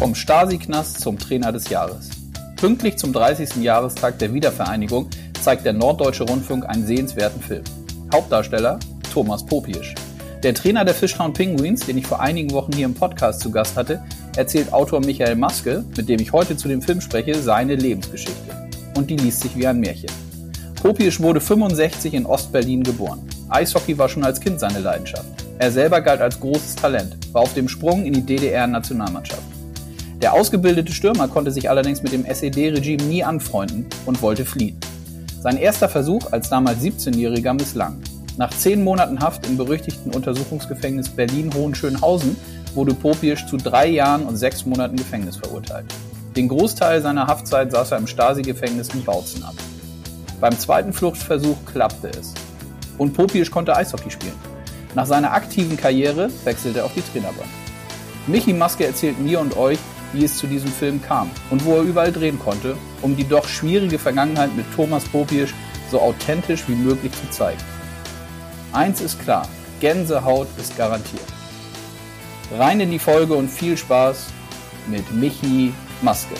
Vom Stasi-Knast zum Trainer des Jahres. Pünktlich zum 30. Jahrestag der Wiedervereinigung zeigt der Norddeutsche Rundfunk einen sehenswerten Film. Hauptdarsteller Thomas Popiesch. Der Trainer der Fishtown Penguins, den ich vor einigen Wochen hier im Podcast zu Gast hatte, erzählt Autor Michael Maske, mit dem ich heute zu dem Film spreche, seine Lebensgeschichte. Und die liest sich wie ein Märchen. Popiesch wurde 65 in Ostberlin geboren. Eishockey war schon als Kind seine Leidenschaft. Er selber galt als großes Talent, war auf dem Sprung in die DDR-Nationalmannschaft. Der ausgebildete Stürmer konnte sich allerdings mit dem SED-Regime nie anfreunden und wollte fliehen. Sein erster Versuch als damals 17-Jähriger misslang. Nach zehn Monaten Haft im berüchtigten Untersuchungsgefängnis Berlin-Hohenschönhausen wurde Popiesch zu drei Jahren und sechs Monaten Gefängnis verurteilt. Den Großteil seiner Haftzeit saß er im Stasi-Gefängnis in Bautzen ab. Beim zweiten Fluchtversuch klappte es. Und Popiesch konnte Eishockey spielen. Nach seiner aktiven Karriere wechselte er auf die Trainerbank. Michi Maske erzählt mir und euch, wie es zu diesem Film kam und wo er überall drehen konnte, um die doch schwierige Vergangenheit mit Thomas Popiesch so authentisch wie möglich zu zeigen. Eins ist klar, Gänsehaut ist garantiert. Rein in die Folge und viel Spaß mit Michi Maske.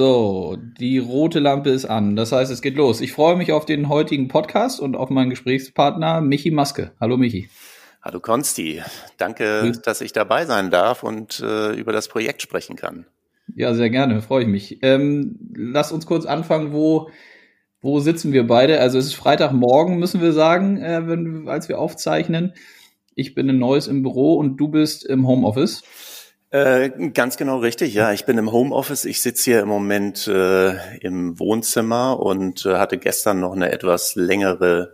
So, die rote Lampe ist an. Das heißt, es geht los. Ich freue mich auf den heutigen Podcast und auf meinen Gesprächspartner Michi Maske. Hallo Michi. Hallo Konsti, danke, Grüß. dass ich dabei sein darf und äh, über das Projekt sprechen kann. Ja, sehr gerne, freue ich mich. Ähm, lass uns kurz anfangen, wo, wo sitzen wir beide? Also es ist Freitagmorgen, müssen wir sagen, äh, wenn, als wir aufzeichnen. Ich bin in Neues im Büro und du bist im Homeoffice. Äh, ganz genau richtig, ja. Ich bin im Homeoffice. Ich sitze hier im Moment äh, im Wohnzimmer und äh, hatte gestern noch eine etwas längere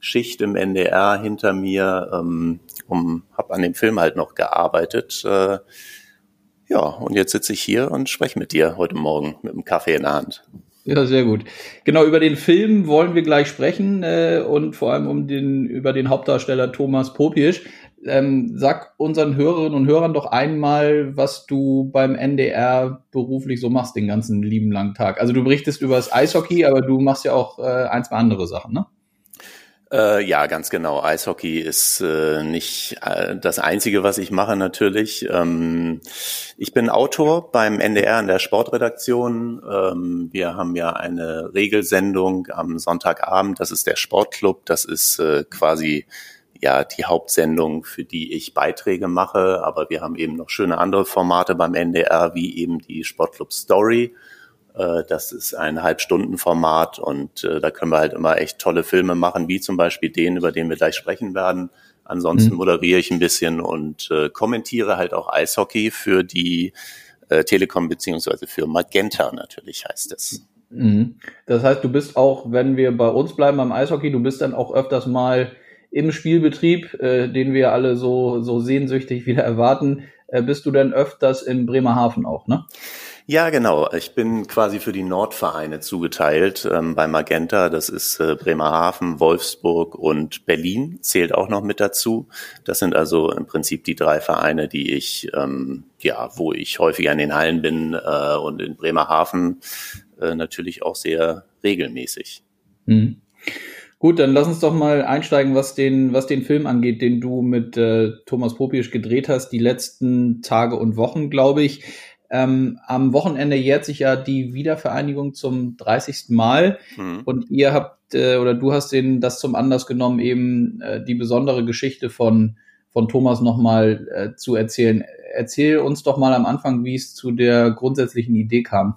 Schicht im NDR hinter mir, ähm, um, habe an dem Film halt noch gearbeitet. Äh, ja, und jetzt sitze ich hier und spreche mit dir heute Morgen mit einem Kaffee in der Hand. Ja, sehr gut. Genau, über den Film wollen wir gleich sprechen äh, und vor allem um den, über den Hauptdarsteller Thomas Popiesch. Ähm, sag unseren Hörerinnen und Hörern doch einmal, was du beim NDR beruflich so machst den ganzen lieben langen Tag. Also du berichtest über das Eishockey, aber du machst ja auch äh, ein, zwei andere Sachen, ne? Äh, ja, ganz genau. Eishockey ist äh, nicht äh, das Einzige, was ich mache natürlich. Ähm, ich bin Autor beim NDR in der Sportredaktion. Ähm, wir haben ja eine Regelsendung am Sonntagabend. Das ist der Sportclub. Das ist äh, quasi ja die Hauptsendung, für die ich Beiträge mache. Aber wir haben eben noch schöne andere Formate beim NDR, wie eben die Sportclub Story äh, das ist ein Halbstundenformat und äh, da können wir halt immer echt tolle Filme machen, wie zum Beispiel den, über den wir gleich sprechen werden. Ansonsten mhm. moderiere ich ein bisschen und äh, kommentiere halt auch Eishockey für die Telekom beziehungsweise für Magenta natürlich heißt es. Mhm. Das heißt, du bist auch, wenn wir bei uns bleiben beim Eishockey, du bist dann auch öfters mal im Spielbetrieb, äh, den wir alle so, so sehnsüchtig wieder erwarten, äh, bist du dann öfters in Bremerhaven auch, ne? Ja, genau. Ich bin quasi für die Nordvereine zugeteilt ähm, bei Magenta. Das ist äh, Bremerhaven, Wolfsburg und Berlin zählt auch noch mit dazu. Das sind also im Prinzip die drei Vereine, die ich, ähm, ja, wo ich häufiger in den Hallen bin äh, und in Bremerhaven äh, natürlich auch sehr regelmäßig. Mhm. Gut, dann lass uns doch mal einsteigen, was den, was den Film angeht, den du mit äh, Thomas Popisch gedreht hast, die letzten Tage und Wochen, glaube ich. Ähm, am Wochenende jährt sich ja die Wiedervereinigung zum 30. Mal mhm. und ihr habt äh, oder du hast den das zum Anlass genommen, eben äh, die besondere Geschichte von, von Thomas nochmal äh, zu erzählen. Erzähl uns doch mal am Anfang, wie es zu der grundsätzlichen Idee kam.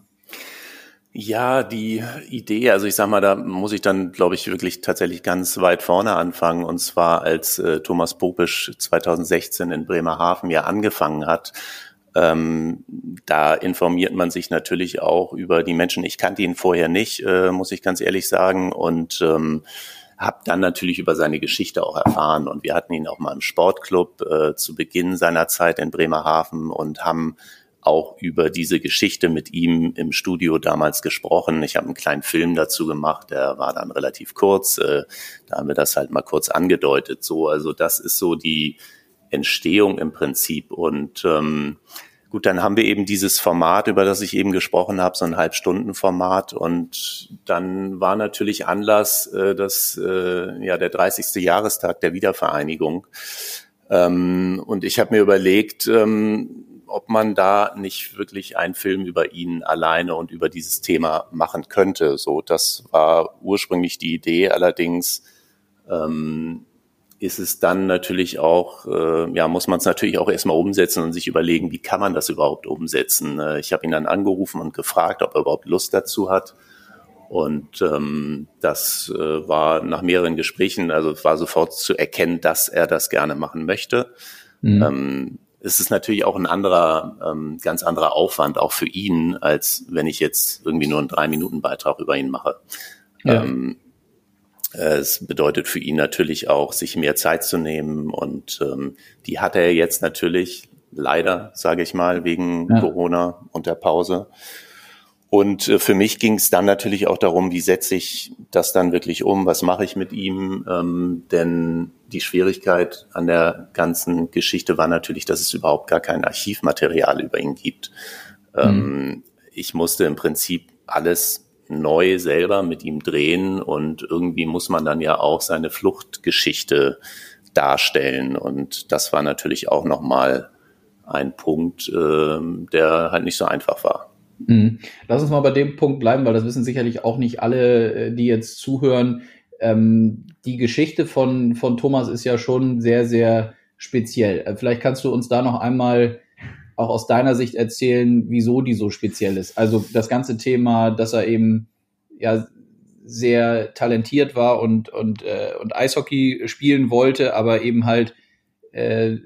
Ja, die Idee, also ich sag mal, da muss ich dann, glaube ich, wirklich tatsächlich ganz weit vorne anfangen. Und zwar als äh, Thomas Popisch 2016 in Bremerhaven ja angefangen hat, ähm, da informiert man sich natürlich auch über die Menschen. Ich kannte ihn vorher nicht, äh, muss ich ganz ehrlich sagen. Und ähm, habe dann natürlich über seine Geschichte auch erfahren. Und wir hatten ihn auch mal im Sportclub äh, zu Beginn seiner Zeit in Bremerhaven und haben auch über diese Geschichte mit ihm im Studio damals gesprochen. Ich habe einen kleinen Film dazu gemacht, der war dann relativ kurz. Äh, da haben wir das halt mal kurz angedeutet. So, also das ist so die Entstehung im Prinzip. Und ähm, gut, dann haben wir eben dieses Format, über das ich eben gesprochen habe, so ein Halbstundenformat. Und dann war natürlich Anlass, äh, dass äh, ja der 30. Jahrestag der Wiedervereinigung. Ähm, und ich habe mir überlegt, ähm, ob man da nicht wirklich einen Film über ihn alleine und über dieses Thema machen könnte. So, das war ursprünglich die Idee. Allerdings ähm, ist es dann natürlich auch, äh, ja, muss man es natürlich auch erstmal umsetzen und sich überlegen, wie kann man das überhaupt umsetzen. Äh, ich habe ihn dann angerufen und gefragt, ob er überhaupt Lust dazu hat. Und ähm, das äh, war nach mehreren Gesprächen, also war sofort zu erkennen, dass er das gerne machen möchte. Mhm. Ähm, es ist natürlich auch ein anderer, ähm, ganz anderer Aufwand, auch für ihn, als wenn ich jetzt irgendwie nur einen Drei-Minuten-Beitrag über ihn mache. Ja. Ähm, es bedeutet für ihn natürlich auch, sich mehr Zeit zu nehmen und ähm, die hat er jetzt natürlich leider, sage ich mal, wegen ja. Corona und der Pause. Und äh, für mich ging es dann natürlich auch darum, wie setze ich das dann wirklich um, was mache ich mit ihm, ähm, denn die Schwierigkeit an der ganzen Geschichte war natürlich, dass es überhaupt gar kein Archivmaterial über ihn gibt. Mhm. Ähm, ich musste im Prinzip alles neu selber mit ihm drehen und irgendwie muss man dann ja auch seine Fluchtgeschichte darstellen und das war natürlich auch nochmal ein Punkt, äh, der halt nicht so einfach war. Mhm. Lass uns mal bei dem Punkt bleiben, weil das wissen sicherlich auch nicht alle, äh, die jetzt zuhören. Ähm, die Geschichte von, von Thomas ist ja schon sehr, sehr speziell. Äh, vielleicht kannst du uns da noch einmal auch aus deiner Sicht erzählen, wieso die so speziell ist. Also das ganze Thema, dass er eben ja sehr talentiert war und, und, äh, und Eishockey spielen wollte, aber eben halt äh,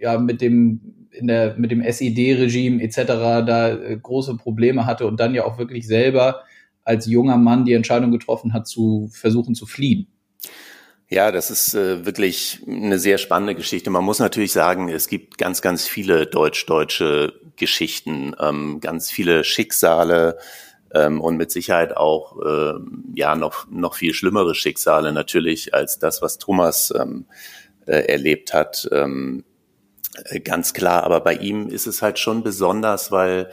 ja mit dem in der, mit dem SED-Regime etc. da äh, große Probleme hatte und dann ja auch wirklich selber als junger Mann die Entscheidung getroffen hat, zu versuchen zu fliehen. Ja, das ist äh, wirklich eine sehr spannende Geschichte. Man muss natürlich sagen, es gibt ganz, ganz viele deutsch-deutsche Geschichten, ähm, ganz viele Schicksale ähm, und mit Sicherheit auch äh, ja noch noch viel schlimmere Schicksale natürlich als das, was Thomas ähm, äh, erlebt hat. Ähm, äh, ganz klar, aber bei ihm ist es halt schon besonders, weil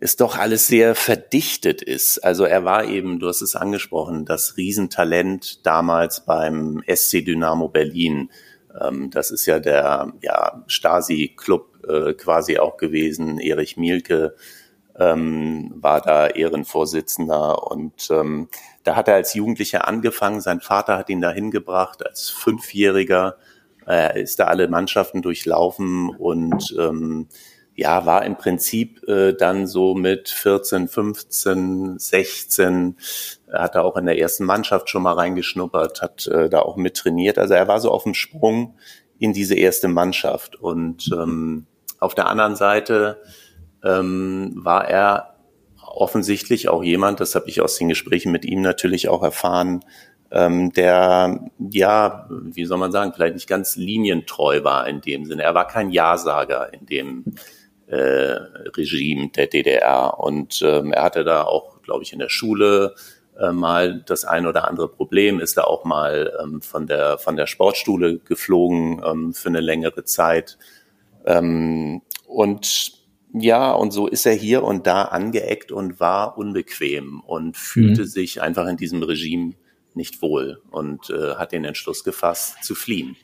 es doch alles sehr verdichtet ist. Also er war eben, du hast es angesprochen, das Riesentalent damals beim SC Dynamo Berlin. Ähm, das ist ja der ja, Stasi-Club äh, quasi auch gewesen. Erich Mielke ähm, war da Ehrenvorsitzender und ähm, da hat er als Jugendlicher angefangen. Sein Vater hat ihn dahin gebracht als Fünfjähriger er ist da alle Mannschaften durchlaufen und ähm, ja, war im Prinzip äh, dann so mit 14, 15, 16, hat er auch in der ersten Mannschaft schon mal reingeschnuppert, hat äh, da auch mit trainiert. Also er war so auf dem Sprung in diese erste Mannschaft. Und ähm, auf der anderen Seite ähm, war er offensichtlich auch jemand, das habe ich aus den Gesprächen mit ihm natürlich auch erfahren, ähm, der, ja, wie soll man sagen, vielleicht nicht ganz linientreu war in dem Sinne. Er war kein Ja-Sager in dem äh, Regime der DDR. Und ähm, er hatte da auch, glaube ich, in der Schule äh, mal das ein oder andere Problem, ist da auch mal ähm, von, der, von der Sportschule geflogen ähm, für eine längere Zeit. Ähm, und ja, und so ist er hier und da angeeckt und war unbequem und fühlte mhm. sich einfach in diesem Regime nicht wohl und äh, hat den Entschluss gefasst, zu fliehen.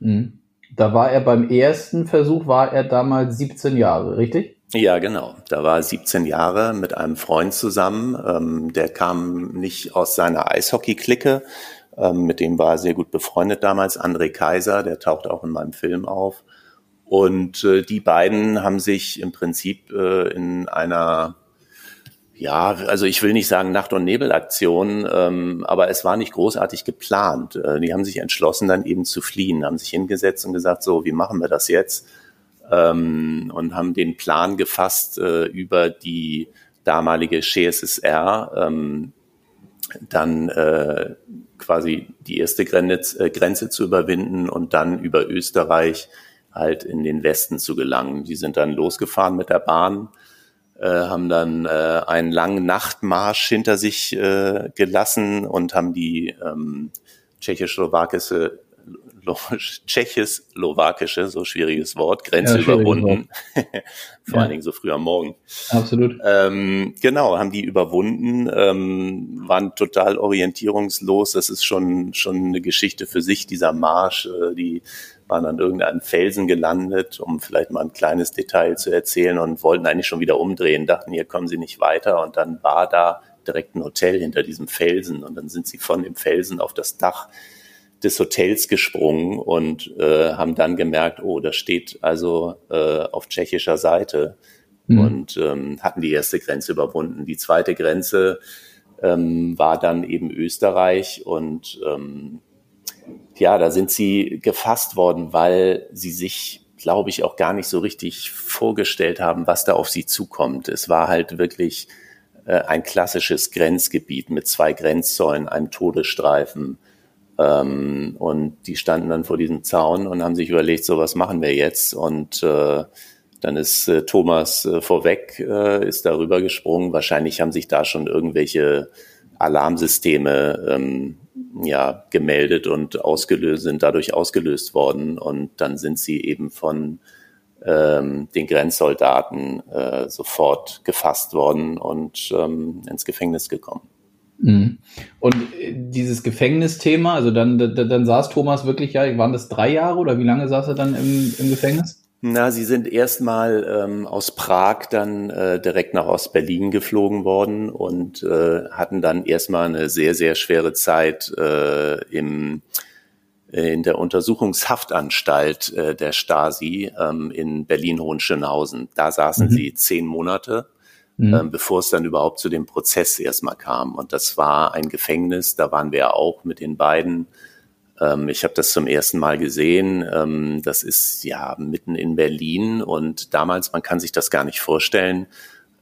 Mhm. Da war er beim ersten Versuch, war er damals 17 Jahre, richtig? Ja, genau. Da war er 17 Jahre mit einem Freund zusammen. Ähm, der kam nicht aus seiner Eishockey-Clique. Ähm, mit dem war er sehr gut befreundet damals. André Kaiser, der taucht auch in meinem Film auf. Und äh, die beiden haben sich im Prinzip äh, in einer ja, also ich will nicht sagen Nacht- und Nebelaktion, ähm, aber es war nicht großartig geplant. Äh, die haben sich entschlossen, dann eben zu fliehen, haben sich hingesetzt und gesagt, so, wie machen wir das jetzt? Ähm, und haben den Plan gefasst äh, über die damalige CSSR, ähm, dann äh, quasi die erste Grenze, äh, Grenze zu überwinden und dann über Österreich halt in den Westen zu gelangen. Die sind dann losgefahren mit der Bahn äh, haben dann äh, einen langen Nachtmarsch hinter sich äh, gelassen und haben die ähm, tschechoslowakische tschechisch-slowakische, so schwieriges Wort, Grenze ja, überwunden. Vor ja. allen Dingen so früh am Morgen. Absolut. Ähm, genau, haben die überwunden, ähm, waren total orientierungslos. Das ist schon, schon eine Geschichte für sich, dieser Marsch. Äh, die waren an irgendeinem Felsen gelandet, um vielleicht mal ein kleines Detail zu erzählen und wollten eigentlich schon wieder umdrehen, dachten, hier kommen sie nicht weiter. Und dann war da direkt ein Hotel hinter diesem Felsen und dann sind sie von dem Felsen auf das Dach des Hotels gesprungen und äh, haben dann gemerkt, oh, das steht also äh, auf tschechischer Seite mhm. und ähm, hatten die erste Grenze überwunden. Die zweite Grenze ähm, war dann eben Österreich und ähm, ja, da sind sie gefasst worden, weil sie sich glaube ich, auch gar nicht so richtig vorgestellt haben, was da auf sie zukommt. Es war halt wirklich äh, ein klassisches Grenzgebiet mit zwei Grenzzäunen, einem Todesstreifen, ähm, und die standen dann vor diesem Zaun und haben sich überlegt, so was machen wir jetzt? Und äh, dann ist äh, Thomas äh, vorweg, äh, ist darüber gesprungen. Wahrscheinlich haben sich da schon irgendwelche Alarmsysteme ähm, ja, gemeldet und ausgelöst, sind dadurch ausgelöst worden. Und dann sind sie eben von ähm, den Grenzsoldaten äh, sofort gefasst worden und ähm, ins Gefängnis gekommen. Mhm. Und äh, dieses Gefängnisthema, also dann, dann, dann saß Thomas wirklich, ja, waren das drei Jahre oder wie lange saß er dann im, im Gefängnis? Na, sie sind erstmal ähm, aus Prag dann äh, direkt nach Ostberlin geflogen worden und äh, hatten dann erstmal eine sehr, sehr schwere Zeit äh, im, in der Untersuchungshaftanstalt äh, der Stasi ähm, in Berlin-Hohenschönhausen. Da saßen mhm. sie zehn Monate mhm. ähm, bevor es dann überhaupt zu dem Prozess erstmal kam. Und das war ein Gefängnis, da waren wir ja auch mit den beiden. Ähm, ich habe das zum ersten Mal gesehen. Ähm, das ist ja mitten in Berlin und damals, man kann sich das gar nicht vorstellen,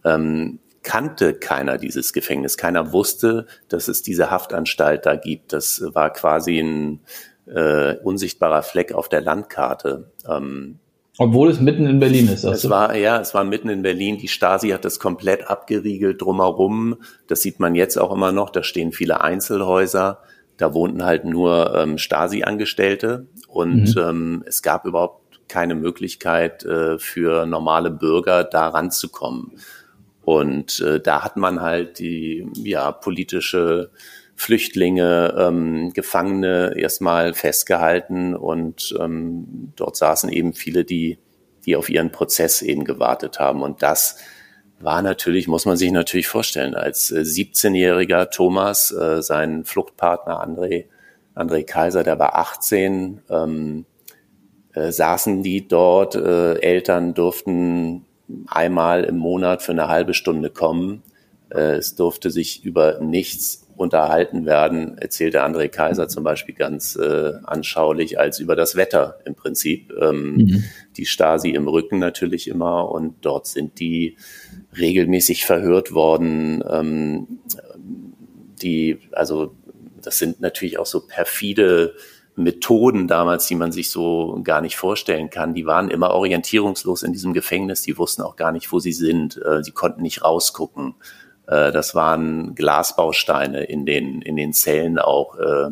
ähm, kannte keiner dieses Gefängnis. Keiner wusste, dass es diese Haftanstalt da gibt. Das war quasi ein äh, unsichtbarer Fleck auf der Landkarte. Ähm, obwohl es mitten in Berlin ist. Es war, ja, es war mitten in Berlin. Die Stasi hat das komplett abgeriegelt drumherum. Das sieht man jetzt auch immer noch. Da stehen viele Einzelhäuser. Da wohnten halt nur ähm, Stasi-Angestellte. Und mhm. ähm, es gab überhaupt keine Möglichkeit äh, für normale Bürger da ranzukommen. Und äh, da hat man halt die ja, politische Flüchtlinge, ähm, Gefangene erstmal festgehalten und ähm, dort saßen eben viele, die, die auf ihren Prozess eben gewartet haben. Und das war natürlich, muss man sich natürlich vorstellen, als äh, 17-jähriger Thomas, äh, sein Fluchtpartner André, André Kaiser, der war 18, ähm, äh, saßen die dort, äh, Eltern durften einmal im Monat für eine halbe Stunde kommen. Äh, es durfte sich über nichts unterhalten werden, erzählte André Kaiser zum Beispiel ganz äh, anschaulich als über das Wetter im Prinzip. Ähm, mhm. Die Stasi im Rücken natürlich immer und dort sind die regelmäßig verhört worden. Ähm, die, also das sind natürlich auch so perfide Methoden damals, die man sich so gar nicht vorstellen kann. Die waren immer orientierungslos in diesem Gefängnis. Die wussten auch gar nicht, wo sie sind. Äh, sie konnten nicht rausgucken. Äh, das waren Glasbausteine in den, in den Zellen auch äh,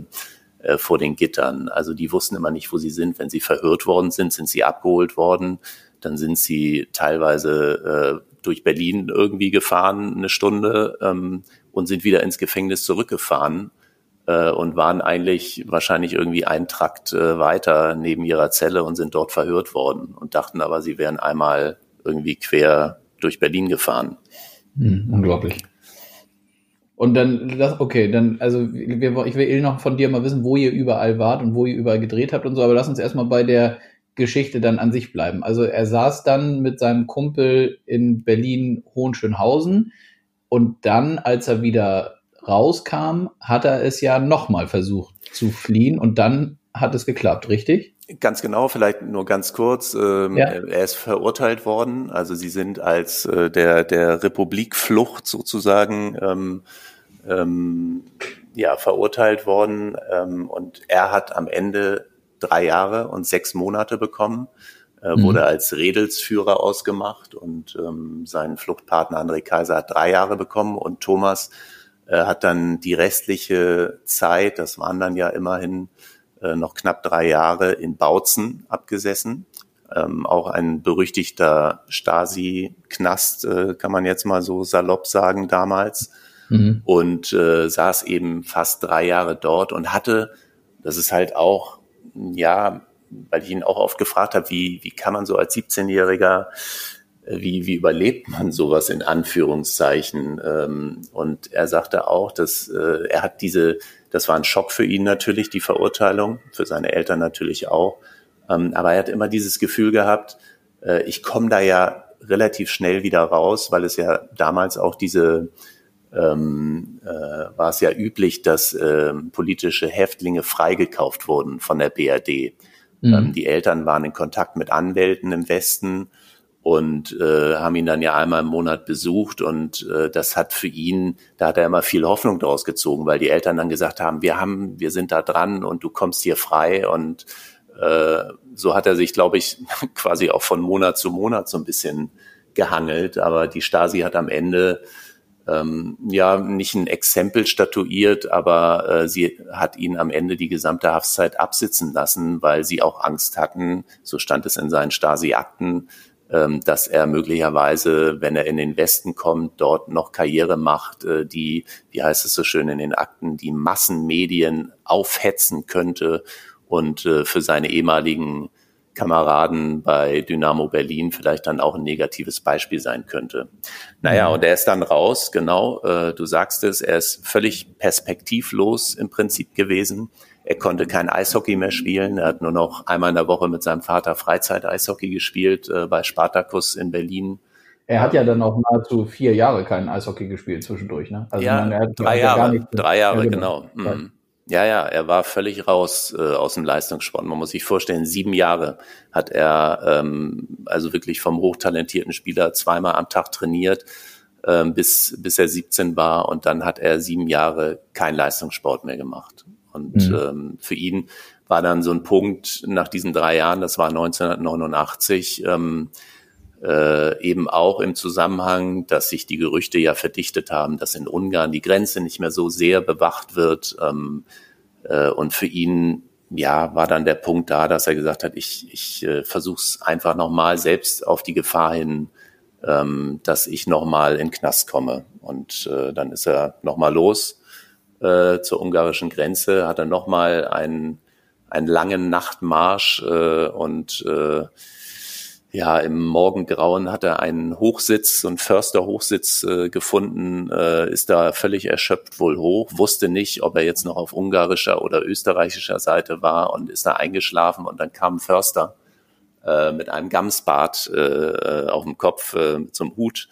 äh, vor den Gittern. Also die wussten immer nicht, wo sie sind. Wenn sie verhört worden sind, sind sie abgeholt worden. Dann sind sie teilweise äh, durch Berlin irgendwie gefahren, eine Stunde, ähm, und sind wieder ins Gefängnis zurückgefahren äh, und waren eigentlich wahrscheinlich irgendwie einen Trakt äh, weiter neben ihrer Zelle und sind dort verhört worden und dachten aber, sie wären einmal irgendwie quer durch Berlin gefahren. Hm, unglaublich. Und dann, das, okay, dann, also wir, ich will eh noch von dir mal wissen, wo ihr überall wart und wo ihr überall gedreht habt und so, aber lass uns erstmal bei der Geschichte dann an sich bleiben. Also er saß dann mit seinem Kumpel in Berlin Hohenschönhausen und dann, als er wieder rauskam, hat er es ja nochmal versucht zu fliehen und dann hat es geklappt, richtig? Ganz genau, vielleicht nur ganz kurz. Ähm, ja. Er ist verurteilt worden. Also sie sind als äh, der der Republikflucht sozusagen ähm, ähm, ja verurteilt worden ähm, und er hat am Ende drei Jahre und sechs Monate bekommen. Äh, mhm. Wurde als Redelsführer ausgemacht und ähm, sein Fluchtpartner André Kaiser hat drei Jahre bekommen und Thomas äh, hat dann die restliche Zeit, das waren dann ja immerhin äh, noch knapp drei Jahre in Bautzen abgesessen. Ähm, auch ein berüchtigter Stasi-Knast, äh, kann man jetzt mal so salopp sagen, damals. Mhm. Und äh, saß eben fast drei Jahre dort und hatte, das ist halt auch, ja, weil ich ihn auch oft gefragt habe, wie, wie kann man so als 17-Jähriger wie, wie überlebt man sowas in Anführungszeichen? Ähm, und er sagte auch, dass äh, er hat diese, das war ein Schock für ihn natürlich, die Verurteilung, für seine Eltern natürlich auch. Ähm, aber er hat immer dieses Gefühl gehabt, äh, ich komme da ja relativ schnell wieder raus, weil es ja damals auch diese ähm, äh, war es ja üblich, dass äh, politische Häftlinge freigekauft wurden von der BRD. Mhm. Ähm, die Eltern waren in Kontakt mit Anwälten im Westen und äh, haben ihn dann ja einmal im Monat besucht und äh, das hat für ihn, da hat er immer viel Hoffnung daraus gezogen, weil die Eltern dann gesagt haben, wir haben, wir sind da dran und du kommst hier frei und äh, so hat er sich, glaube ich, quasi auch von Monat zu Monat so ein bisschen gehangelt, aber die Stasi hat am Ende ähm, ja nicht ein Exempel statuiert, aber äh, sie hat ihn am Ende die gesamte Haftzeit absitzen lassen, weil sie auch Angst hatten, so stand es in seinen Stasi-Akten, dass er möglicherweise, wenn er in den Westen kommt, dort noch Karriere macht, äh, die, wie heißt es so schön in den Akten, die Massenmedien aufhetzen könnte und äh, für seine ehemaligen Kameraden bei Dynamo Berlin vielleicht dann auch ein negatives Beispiel sein könnte. Naja, mhm. und er ist dann raus, genau, äh, du sagst es, er ist völlig perspektivlos im Prinzip gewesen. Er konnte kein Eishockey mehr spielen. Er hat nur noch einmal in der Woche mit seinem Vater Freizeit-Eishockey gespielt äh, bei Spartacus in Berlin. Er hat ja dann auch nahezu vier Jahre kein Eishockey gespielt zwischendurch, ne? Also ja, man, drei Jahre, nicht, drei Jahre, ja, genau. genau. Mhm. Ja, ja, er war völlig raus äh, aus dem Leistungssport. Man muss sich vorstellen, sieben Jahre hat er ähm, also wirklich vom hochtalentierten Spieler zweimal am Tag trainiert, ähm, bis, bis er 17 war und dann hat er sieben Jahre kein Leistungssport mehr gemacht. Und mhm. ähm, für ihn war dann so ein Punkt nach diesen drei Jahren, das war 1989, ähm, äh, eben auch im Zusammenhang, dass sich die Gerüchte ja verdichtet haben, dass in Ungarn die Grenze nicht mehr so sehr bewacht wird. Ähm, äh, und für ihn ja war dann der Punkt da, dass er gesagt hat, ich, ich äh, versuche es einfach nochmal selbst auf die Gefahr hin, ähm, dass ich nochmal in Knast komme. Und äh, dann ist er nochmal los äh, zur ungarischen Grenze, hat er nochmal einen, einen langen Nachtmarsch äh, und äh, ja, im Morgengrauen hat er einen Hochsitz, so einen Försterhochsitz äh, gefunden, äh, ist da völlig erschöpft wohl hoch, wusste nicht, ob er jetzt noch auf ungarischer oder österreichischer Seite war und ist da eingeschlafen und dann kam ein Förster äh, mit einem Gamsbart äh, äh auf dem Kopf äh, zum Hut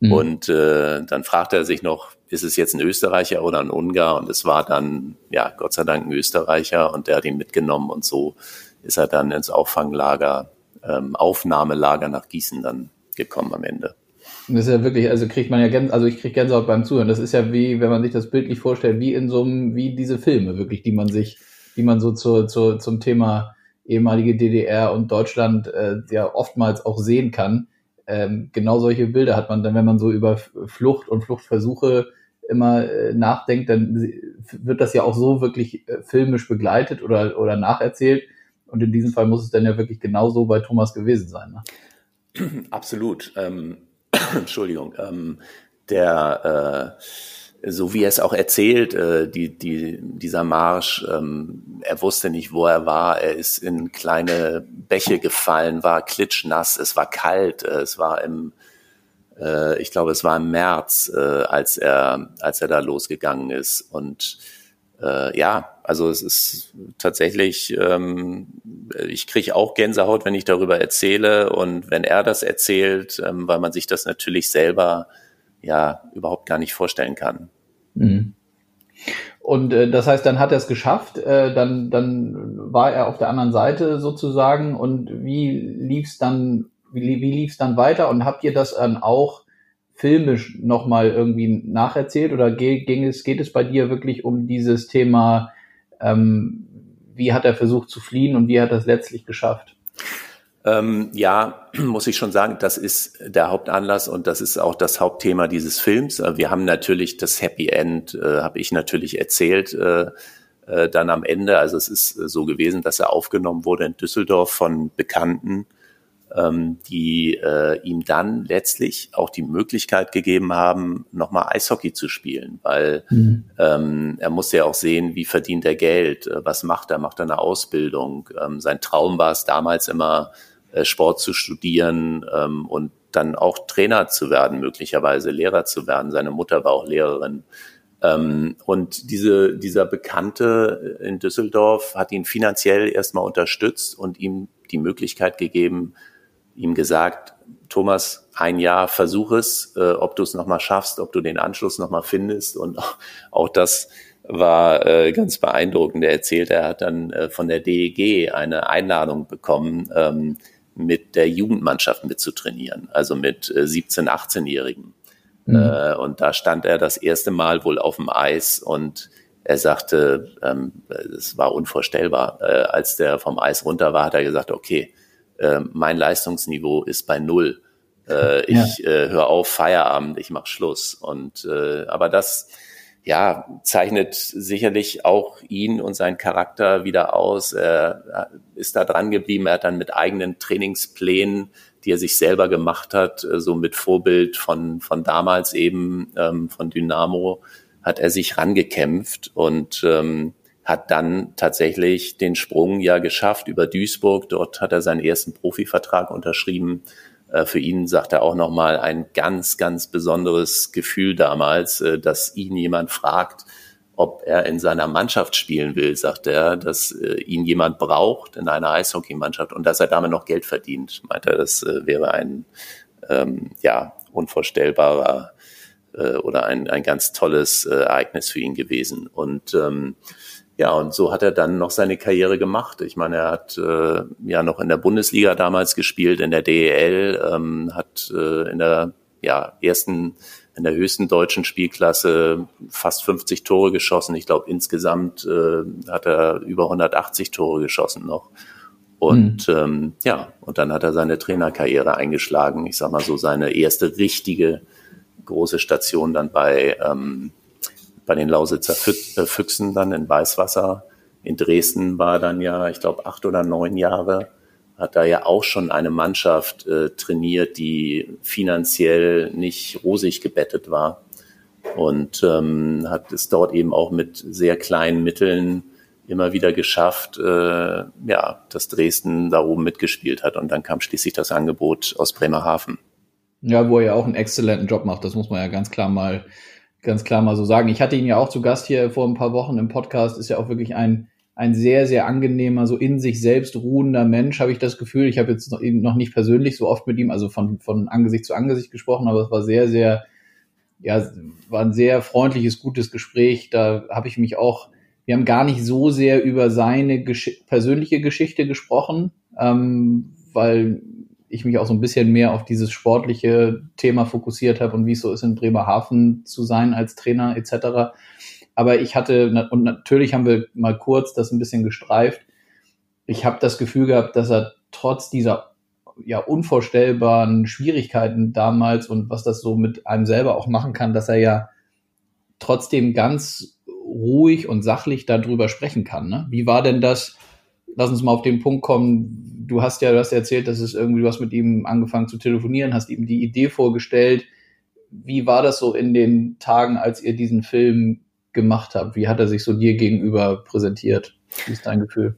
mhm. und äh, dann fragte er sich noch, ist es jetzt ein Österreicher oder ein Ungar? Und es war dann, ja, Gott sei Dank ein Österreicher und der hat ihn mitgenommen und so ist er dann ins Auffanglager, ähm, Aufnahmelager nach Gießen dann gekommen am Ende. Das ist ja wirklich, also kriegt man ja Gänse, also ich kriege Gänsehaut beim Zuhören. Das ist ja wie, wenn man sich das bildlich vorstellt, wie in so einem, wie diese Filme wirklich, die man sich, die man so zu, zu, zum Thema ehemalige DDR und Deutschland äh, ja oftmals auch sehen kann. Ähm, genau solche Bilder hat man dann, wenn man so über Flucht und Fluchtversuche immer äh, nachdenkt, dann wird das ja auch so wirklich äh, filmisch begleitet oder, oder nacherzählt. Und in diesem Fall muss es dann ja wirklich genauso bei Thomas gewesen sein. Ne? Absolut. Ähm, Entschuldigung. Ähm, der, äh, so wie er es auch erzählt, äh, die, die, dieser Marsch, ähm, er wusste nicht, wo er war. Er ist in kleine Bäche gefallen, war klitschnass, es war kalt, äh, es war im äh, ich glaube, es war im März, äh, als er, als er da losgegangen ist. Und äh, ja, also es ist tatsächlich, ähm, ich kriege auch Gänsehaut, wenn ich darüber erzähle und wenn er das erzählt, ähm, weil man sich das natürlich selber ja überhaupt gar nicht vorstellen kann. Mhm. Und äh, das heißt, dann hat er es geschafft, äh, dann, dann war er auf der anderen Seite sozusagen. Und wie lief es dann wie, wie lief es dann weiter und habt ihr das dann auch filmisch nochmal irgendwie nacherzählt oder ging es, geht es bei dir wirklich um dieses Thema, ähm, wie hat er versucht zu fliehen und wie hat er es letztlich geschafft? Ähm, ja, muss ich schon sagen, das ist der Hauptanlass und das ist auch das Hauptthema dieses Films. Äh, wir haben natürlich das Happy End, äh, habe ich natürlich erzählt, äh, äh, dann am Ende, also es ist äh, so gewesen, dass er aufgenommen wurde in Düsseldorf von Bekannten, ähm, die äh, ihm dann letztlich auch die Möglichkeit gegeben haben, nochmal Eishockey zu spielen, weil mhm. ähm, er musste ja auch sehen, wie verdient er Geld, äh, was macht er, macht er eine Ausbildung. Ähm, sein Traum war es damals immer, Sport zu studieren ähm, und dann auch Trainer zu werden, möglicherweise Lehrer zu werden. Seine Mutter war auch Lehrerin. Ähm, und diese, dieser Bekannte in Düsseldorf hat ihn finanziell erstmal unterstützt und ihm die Möglichkeit gegeben, ihm gesagt, Thomas, ein Jahr versuch es, äh, ob du es nochmal schaffst, ob du den Anschluss nochmal findest. Und auch, auch das war äh, ganz beeindruckend. Er erzählt, er hat dann äh, von der DEG eine Einladung bekommen, ähm, mit der Jugendmannschaft mitzutrainieren, also mit äh, 17-, 18-Jährigen. Mhm. Äh, und da stand er das erste Mal wohl auf dem Eis und er sagte, ähm, es war unvorstellbar. Äh, als der vom Eis runter war, hat er gesagt, okay, äh, mein Leistungsniveau ist bei null. Äh, ich ja. äh, höre auf, Feierabend, ich mache Schluss. Und äh, aber das ja, zeichnet sicherlich auch ihn und seinen Charakter wieder aus. Er ist da dran geblieben. Er hat dann mit eigenen Trainingsplänen, die er sich selber gemacht hat, äh, so mit Vorbild von, von damals eben, ähm, von Dynamo, hat er sich rangekämpft und ähm, hat dann tatsächlich den Sprung ja geschafft über Duisburg. Dort hat er seinen ersten Profivertrag unterschrieben äh, für ihn sagt er auch nochmal ein ganz, ganz besonderes Gefühl damals, äh, dass ihn jemand fragt, ob er in seiner Mannschaft spielen will, sagt er, dass äh, ihn jemand braucht in einer Eishockeymannschaft und dass er damit noch Geld verdient. Meint er, das wäre ein ähm, ja unvorstellbarer oder ein, ein ganz tolles Ereignis für ihn gewesen. Und ähm, ja, und so hat er dann noch seine Karriere gemacht. Ich meine, er hat äh, ja noch in der Bundesliga damals gespielt, in der DEL, ähm, hat äh, in der ja, ersten, in der höchsten deutschen Spielklasse fast 50 Tore geschossen. Ich glaube, insgesamt äh, hat er über 180 Tore geschossen noch. Und mhm. ähm, ja, und dann hat er seine Trainerkarriere eingeschlagen. Ich sag mal so, seine erste richtige große Station dann bei ähm, bei den Lausitzer äh, Füchsen dann in Weißwasser. In Dresden war dann ja, ich glaube, acht oder neun Jahre. Hat da ja auch schon eine Mannschaft äh, trainiert, die finanziell nicht rosig gebettet war. Und ähm, hat es dort eben auch mit sehr kleinen Mitteln immer wieder geschafft, äh, ja, dass Dresden da oben mitgespielt hat. Und dann kam schließlich das Angebot aus Bremerhaven. Ja, wo er ja auch einen exzellenten Job macht, das muss man ja ganz klar mal ganz klar mal so sagen. Ich hatte ihn ja auch zu Gast hier vor ein paar Wochen im Podcast, ist ja auch wirklich ein, ein sehr, sehr angenehmer, so in sich selbst ruhender Mensch, habe ich das Gefühl. Ich habe jetzt noch, noch nicht persönlich so oft mit ihm, also von, von Angesicht zu Angesicht gesprochen, aber es war sehr, sehr, ja, war ein sehr freundliches, gutes Gespräch. Da habe ich mich auch, wir haben gar nicht so sehr über seine Gesch persönliche Geschichte gesprochen, ähm, weil ich mich auch so ein bisschen mehr auf dieses sportliche Thema fokussiert habe und wie es so ist, in Bremerhaven zu sein als Trainer etc. Aber ich hatte, und natürlich haben wir mal kurz das ein bisschen gestreift, ich habe das Gefühl gehabt, dass er trotz dieser ja unvorstellbaren Schwierigkeiten damals und was das so mit einem selber auch machen kann, dass er ja trotzdem ganz ruhig und sachlich darüber sprechen kann. Ne? Wie war denn das? Lass uns mal auf den Punkt kommen, du hast ja, du hast erzählt, dass es irgendwie, du hast mit ihm angefangen zu telefonieren, hast ihm die Idee vorgestellt. Wie war das so in den Tagen, als ihr diesen Film gemacht habt? Wie hat er sich so dir gegenüber präsentiert? Wie ist dein Gefühl?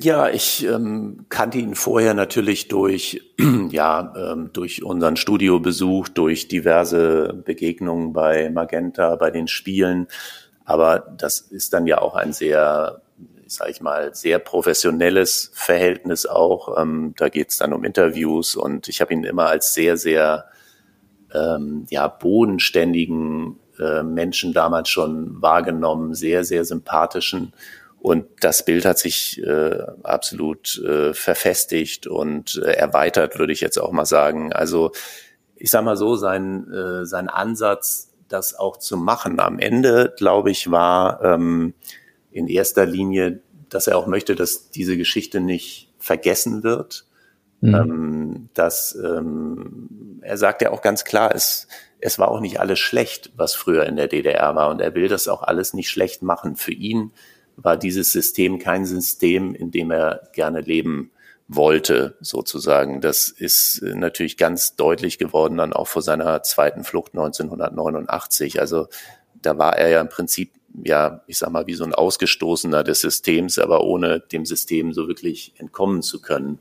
Ja, ich ähm, kannte ihn vorher natürlich durch, ja, ähm, durch unseren Studiobesuch, durch diverse Begegnungen bei Magenta, bei den Spielen. Aber das ist dann ja auch ein sehr sage ich mal, sehr professionelles Verhältnis auch. Ähm, da geht es dann um Interviews und ich habe ihn immer als sehr, sehr ähm, ja, bodenständigen äh, Menschen damals schon wahrgenommen, sehr, sehr sympathischen. Und das Bild hat sich äh, absolut äh, verfestigt und äh, erweitert, würde ich jetzt auch mal sagen. Also ich sage mal so, sein, äh, sein Ansatz, das auch zu machen am Ende, glaube ich, war ähm, in erster Linie, dass er auch möchte, dass diese Geschichte nicht vergessen wird. Mhm. Ähm, dass ähm, er sagt ja auch ganz klar, es, es war auch nicht alles schlecht, was früher in der DDR war. Und er will das auch alles nicht schlecht machen. Für ihn war dieses System kein System, in dem er gerne leben wollte, sozusagen. Das ist äh, natürlich ganz deutlich geworden dann auch vor seiner zweiten Flucht 1989. Also da war er ja im Prinzip, ja, ich sag mal, wie so ein Ausgestoßener des Systems, aber ohne dem System so wirklich entkommen zu können.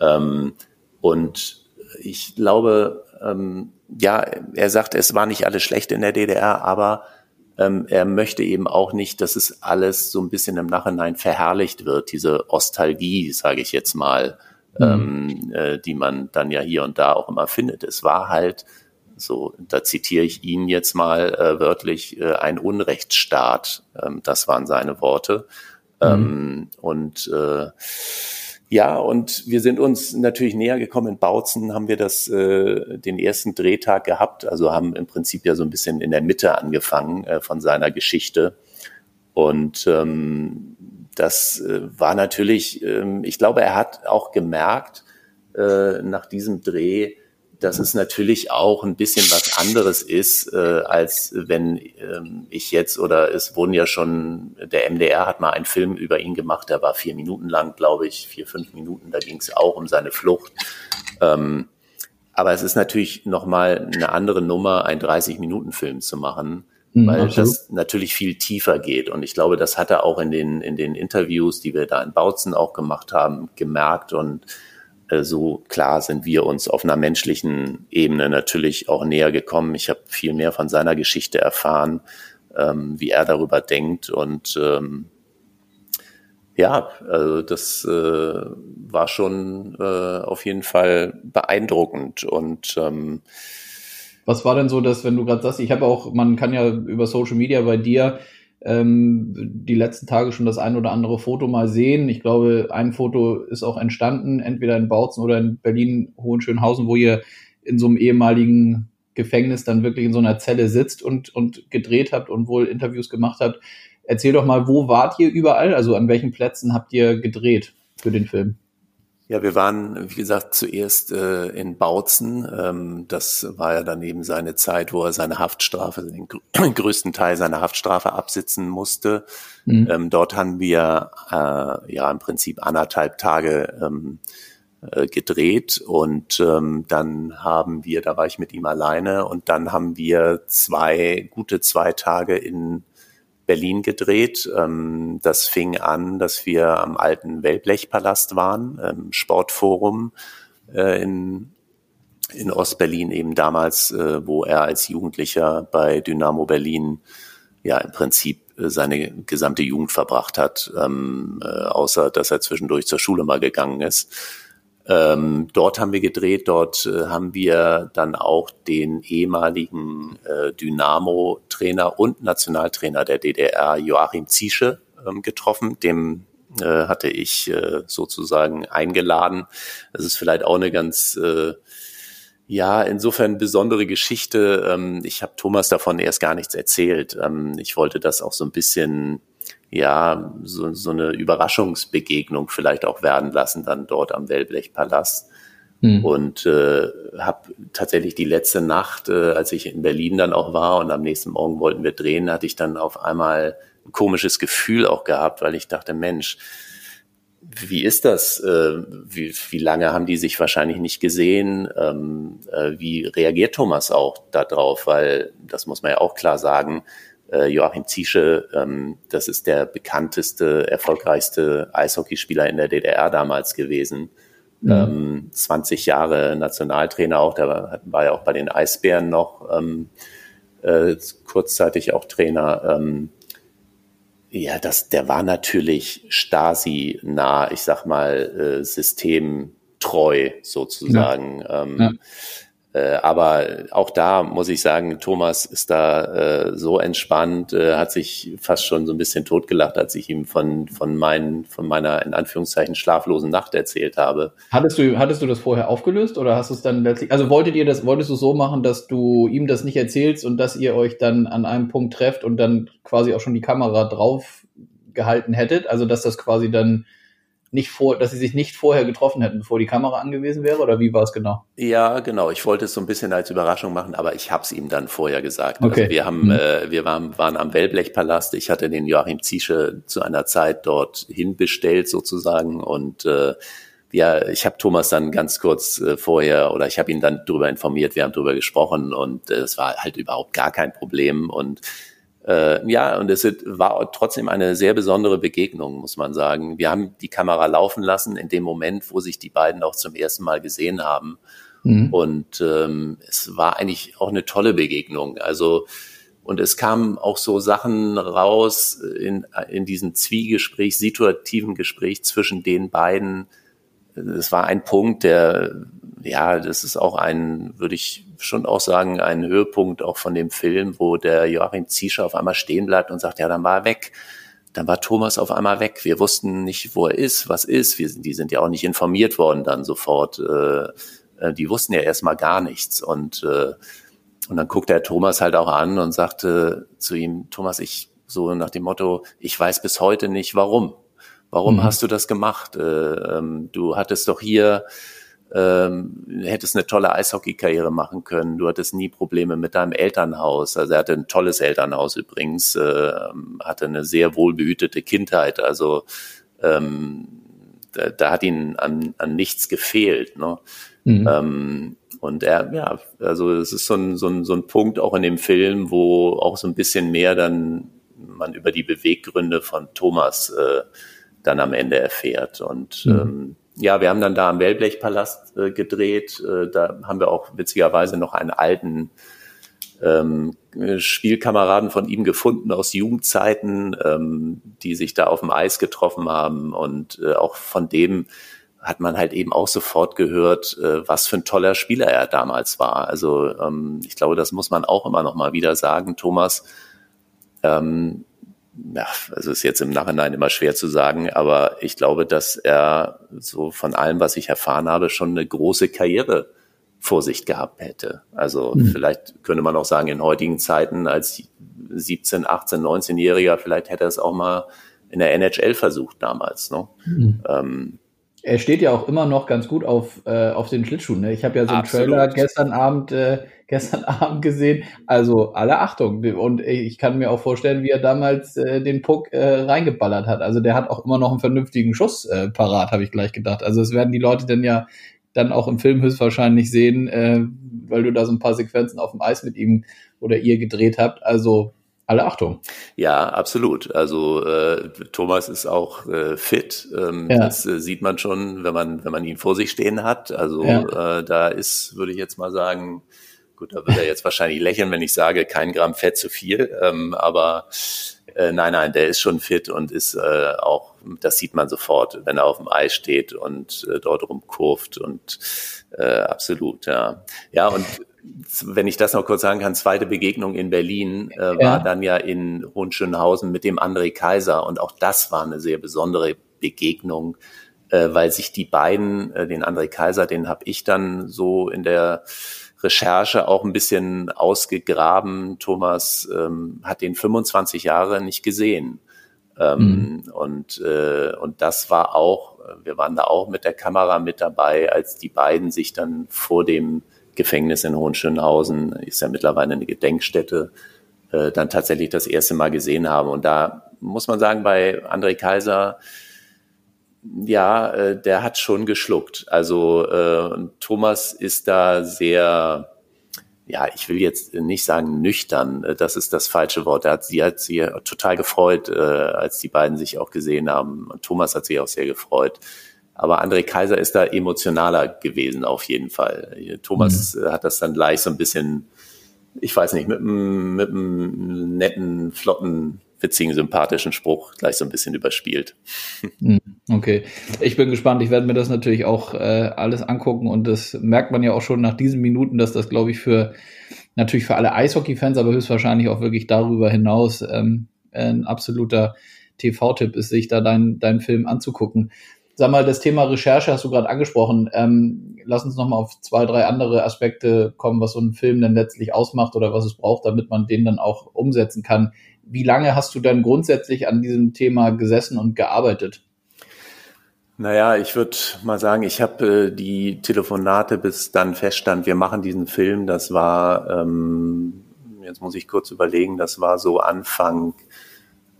Ähm, und ich glaube, ähm, ja, er sagt, es war nicht alles schlecht in der DDR, aber ähm, er möchte eben auch nicht, dass es alles so ein bisschen im Nachhinein verherrlicht wird, diese Ostalgie, sage ich jetzt mal, mhm. ähm, äh, die man dann ja hier und da auch immer findet. Es war halt so, da zitiere ich ihn jetzt mal äh, wörtlich, äh, ein Unrechtsstaat. Ähm, das waren seine Worte. Mhm. Ähm, und äh, ja, und wir sind uns natürlich näher gekommen. In Bautzen haben wir das, äh, den ersten Drehtag gehabt, also haben im Prinzip ja so ein bisschen in der Mitte angefangen äh, von seiner Geschichte. Und ähm, das äh, war natürlich, ähm, ich glaube, er hat auch gemerkt äh, nach diesem Dreh, dass es natürlich auch ein bisschen was anderes ist, äh, als wenn ähm, ich jetzt oder es wurden ja schon, der MDR hat mal einen Film über ihn gemacht, der war vier Minuten lang, glaube ich, vier, fünf Minuten, da ging es auch um seine Flucht. Ähm, aber es ist natürlich nochmal eine andere Nummer, einen 30-Minuten-Film zu machen, mhm, weil absolut. das natürlich viel tiefer geht. Und ich glaube, das hat er auch in den, in den Interviews, die wir da in Bautzen auch gemacht haben, gemerkt und so klar sind wir uns auf einer menschlichen Ebene natürlich auch näher gekommen. Ich habe viel mehr von seiner Geschichte erfahren, ähm, wie er darüber denkt und ähm, ja, also das äh, war schon äh, auf jeden Fall beeindruckend und ähm, was war denn so, dass wenn du gerade sagst, ich habe auch, man kann ja über Social Media bei dir ähm, die letzten Tage schon das ein oder andere Foto mal sehen. Ich glaube, ein Foto ist auch entstanden, entweder in Bautzen oder in Berlin-Hohenschönhausen, wo ihr in so einem ehemaligen Gefängnis dann wirklich in so einer Zelle sitzt und, und gedreht habt und wohl Interviews gemacht habt. Erzähl doch mal, wo wart ihr überall? Also an welchen Plätzen habt ihr gedreht für den Film? Ja, wir waren, wie gesagt, zuerst äh, in Bautzen. Ähm, das war ja daneben seine Zeit, wo er seine Haftstrafe, den größten Teil seiner Haftstrafe absitzen musste. Mhm. Ähm, dort haben wir äh, ja im Prinzip anderthalb Tage ähm, äh, gedreht und ähm, dann haben wir, da war ich mit ihm alleine und dann haben wir zwei, gute zwei Tage in Berlin gedreht. Ähm, das fing an, dass wir am alten Wellblechpalast waren, im Sportforum äh, in, in Ostberlin eben damals, äh, wo er als Jugendlicher bei Dynamo Berlin ja im Prinzip äh, seine gesamte Jugend verbracht hat, ähm, außer dass er zwischendurch zur Schule mal gegangen ist. Ähm, dort haben wir gedreht, dort äh, haben wir dann auch den ehemaligen äh, Dynamo-Trainer und Nationaltrainer der DDR, Joachim Ziesche, ähm, getroffen. Dem äh, hatte ich äh, sozusagen eingeladen. Das ist vielleicht auch eine ganz äh, ja, insofern besondere Geschichte. Ähm, ich habe Thomas davon erst gar nichts erzählt. Ähm, ich wollte das auch so ein bisschen ja, so, so eine Überraschungsbegegnung vielleicht auch werden lassen, dann dort am Wellblechpalast. Mhm. Und äh, habe tatsächlich die letzte Nacht, äh, als ich in Berlin dann auch war und am nächsten Morgen wollten wir drehen, hatte ich dann auf einmal ein komisches Gefühl auch gehabt, weil ich dachte, Mensch, wie ist das? Äh, wie, wie lange haben die sich wahrscheinlich nicht gesehen? Ähm, äh, wie reagiert Thomas auch darauf? Weil, das muss man ja auch klar sagen, äh, Joachim Ziesche, ähm, das ist der bekannteste, erfolgreichste Eishockeyspieler in der DDR damals gewesen. Mhm. Ähm, 20 Jahre Nationaltrainer auch, der war, war ja auch bei den Eisbären noch ähm, äh, kurzzeitig auch Trainer. Ähm, ja, das, der war natürlich Stasi-nah, ich sag mal, äh, systemtreu sozusagen. Ja. Ähm, ja. Äh, aber auch da muss ich sagen, Thomas ist da äh, so entspannt, äh, hat sich fast schon so ein bisschen totgelacht, als ich ihm von, von, mein, von meiner in Anführungszeichen schlaflosen Nacht erzählt habe. Hattest du, hattest du das vorher aufgelöst oder hast du es dann letztlich, also wolltet ihr das, wolltest du so machen, dass du ihm das nicht erzählst und dass ihr euch dann an einem Punkt trefft und dann quasi auch schon die Kamera drauf gehalten hättet? Also dass das quasi dann nicht vor, dass sie sich nicht vorher getroffen hätten, bevor die Kamera angewiesen wäre, oder wie war es genau? Ja, genau. Ich wollte es so ein bisschen als Überraschung machen, aber ich habe es ihm dann vorher gesagt. Also okay. Also wir haben, mhm. äh, wir waren, waren am Wellblechpalast. Ich hatte den Joachim Ziesche zu einer Zeit dort hinbestellt sozusagen und äh, ja, ich habe Thomas dann ganz kurz äh, vorher oder ich habe ihn dann darüber informiert, wir haben darüber gesprochen und äh, es war halt überhaupt gar kein Problem und äh, ja, und es war trotzdem eine sehr besondere Begegnung, muss man sagen. Wir haben die Kamera laufen lassen in dem Moment, wo sich die beiden auch zum ersten Mal gesehen haben. Mhm. Und ähm, es war eigentlich auch eine tolle Begegnung. Also und es kamen auch so Sachen raus in, in diesem Zwiegespräch, situativen Gespräch zwischen den beiden. Es war ein Punkt, der, ja, das ist auch ein, würde ich schon auch sagen, ein Höhepunkt auch von dem Film, wo der Joachim Ziescher auf einmal stehen bleibt und sagt, ja, dann war er weg. Dann war Thomas auf einmal weg. Wir wussten nicht, wo er ist, was ist. Wir, die sind ja auch nicht informiert worden dann sofort. Äh, äh, die wussten ja erstmal gar nichts. Und, äh, und dann guckte er Thomas halt auch an und sagte zu ihm, Thomas, ich, so nach dem Motto, ich weiß bis heute nicht warum. Warum mhm. hast du das gemacht? Äh, ähm, du hattest doch hier ähm, hättest eine tolle Eishockey-Karriere machen können. Du hattest nie Probleme mit deinem Elternhaus. Also er hatte ein tolles Elternhaus übrigens, äh, hatte eine sehr wohlbehütete Kindheit. Also ähm, da, da hat ihn an, an nichts gefehlt. Ne? Mhm. Ähm, und er, ja, also es ist so ein, so, ein, so ein Punkt auch in dem Film, wo auch so ein bisschen mehr dann man über die Beweggründe von Thomas äh, dann am Ende erfährt. Und mhm. ähm, ja, wir haben dann da am Wellblechpalast äh, gedreht. Äh, da haben wir auch witzigerweise noch einen alten ähm, Spielkameraden von ihm gefunden aus Jugendzeiten, ähm, die sich da auf dem Eis getroffen haben. Und äh, auch von dem hat man halt eben auch sofort gehört, äh, was für ein toller Spieler er damals war. Also ähm, ich glaube, das muss man auch immer noch mal wieder sagen. Thomas ähm, ja, also ist jetzt im Nachhinein immer schwer zu sagen, aber ich glaube, dass er so von allem, was ich erfahren habe, schon eine große Karriere vor sich gehabt hätte. Also mhm. vielleicht könnte man auch sagen, in heutigen Zeiten als 17, 18, 19-Jähriger, vielleicht hätte er es auch mal in der NHL versucht damals. Ne? Mhm. Ähm, er steht ja auch immer noch ganz gut auf, äh, auf den Schlittschuhen. Ne? Ich habe ja so einen Absolut. Trailer gestern Abend, äh, gestern Abend gesehen. Also alle Achtung. Und ich kann mir auch vorstellen, wie er damals äh, den Puck äh, reingeballert hat. Also der hat auch immer noch einen vernünftigen Schuss äh, parat, habe ich gleich gedacht. Also es werden die Leute dann ja dann auch im Film höchstwahrscheinlich sehen, äh, weil du da so ein paar Sequenzen auf dem Eis mit ihm oder ihr gedreht habt. Also alle Achtung. Ja, absolut. Also äh, Thomas ist auch äh, fit. Ähm, ja. Das äh, sieht man schon, wenn man wenn man ihn vor sich stehen hat. Also ja. äh, da ist, würde ich jetzt mal sagen, gut, da wird er jetzt wahrscheinlich lächeln, wenn ich sage, kein Gramm Fett zu viel. Ähm, aber äh, nein, nein, der ist schon fit und ist äh, auch, das sieht man sofort, wenn er auf dem Eis steht und äh, dort rumkurft und äh, absolut, ja. Ja, und wenn ich das noch kurz sagen kann, zweite Begegnung in Berlin äh, war ja. dann ja in Hohenschönhausen mit dem André Kaiser und auch das war eine sehr besondere Begegnung, äh, weil sich die beiden, äh, den André Kaiser, den habe ich dann so in der Recherche auch ein bisschen ausgegraben. Thomas ähm, hat den 25 Jahre nicht gesehen. Ähm, mhm. und, äh, und das war auch, wir waren da auch mit der Kamera mit dabei, als die beiden sich dann vor dem Gefängnis in Hohenschönhausen, ist ja mittlerweile eine Gedenkstätte, äh, dann tatsächlich das erste Mal gesehen haben. Und da muss man sagen, bei André Kaiser, ja, äh, der hat schon geschluckt. Also äh, Thomas ist da sehr, ja, ich will jetzt nicht sagen nüchtern, äh, das ist das falsche Wort. Er hat, sie hat sie total gefreut, äh, als die beiden sich auch gesehen haben. Und Thomas hat sich auch sehr gefreut. Aber André Kaiser ist da emotionaler gewesen auf jeden Fall. Thomas mhm. hat das dann gleich so ein bisschen, ich weiß nicht, mit einem, mit einem netten, flotten, witzigen, sympathischen Spruch gleich so ein bisschen überspielt. Mhm. Okay, ich bin gespannt. Ich werde mir das natürlich auch äh, alles angucken und das merkt man ja auch schon nach diesen Minuten, dass das, glaube ich, für natürlich für alle Eishockey-Fans, aber höchstwahrscheinlich auch wirklich darüber hinaus ähm, ein absoluter TV-Tipp ist, sich da deinen dein Film anzugucken. Sag mal, das Thema Recherche hast du gerade angesprochen. Ähm, lass uns noch mal auf zwei, drei andere Aspekte kommen, was so ein Film dann letztlich ausmacht oder was es braucht, damit man den dann auch umsetzen kann. Wie lange hast du dann grundsätzlich an diesem Thema gesessen und gearbeitet? Naja, ich würde mal sagen, ich habe äh, die Telefonate, bis dann feststand, wir machen diesen Film, das war, ähm, jetzt muss ich kurz überlegen, das war so Anfang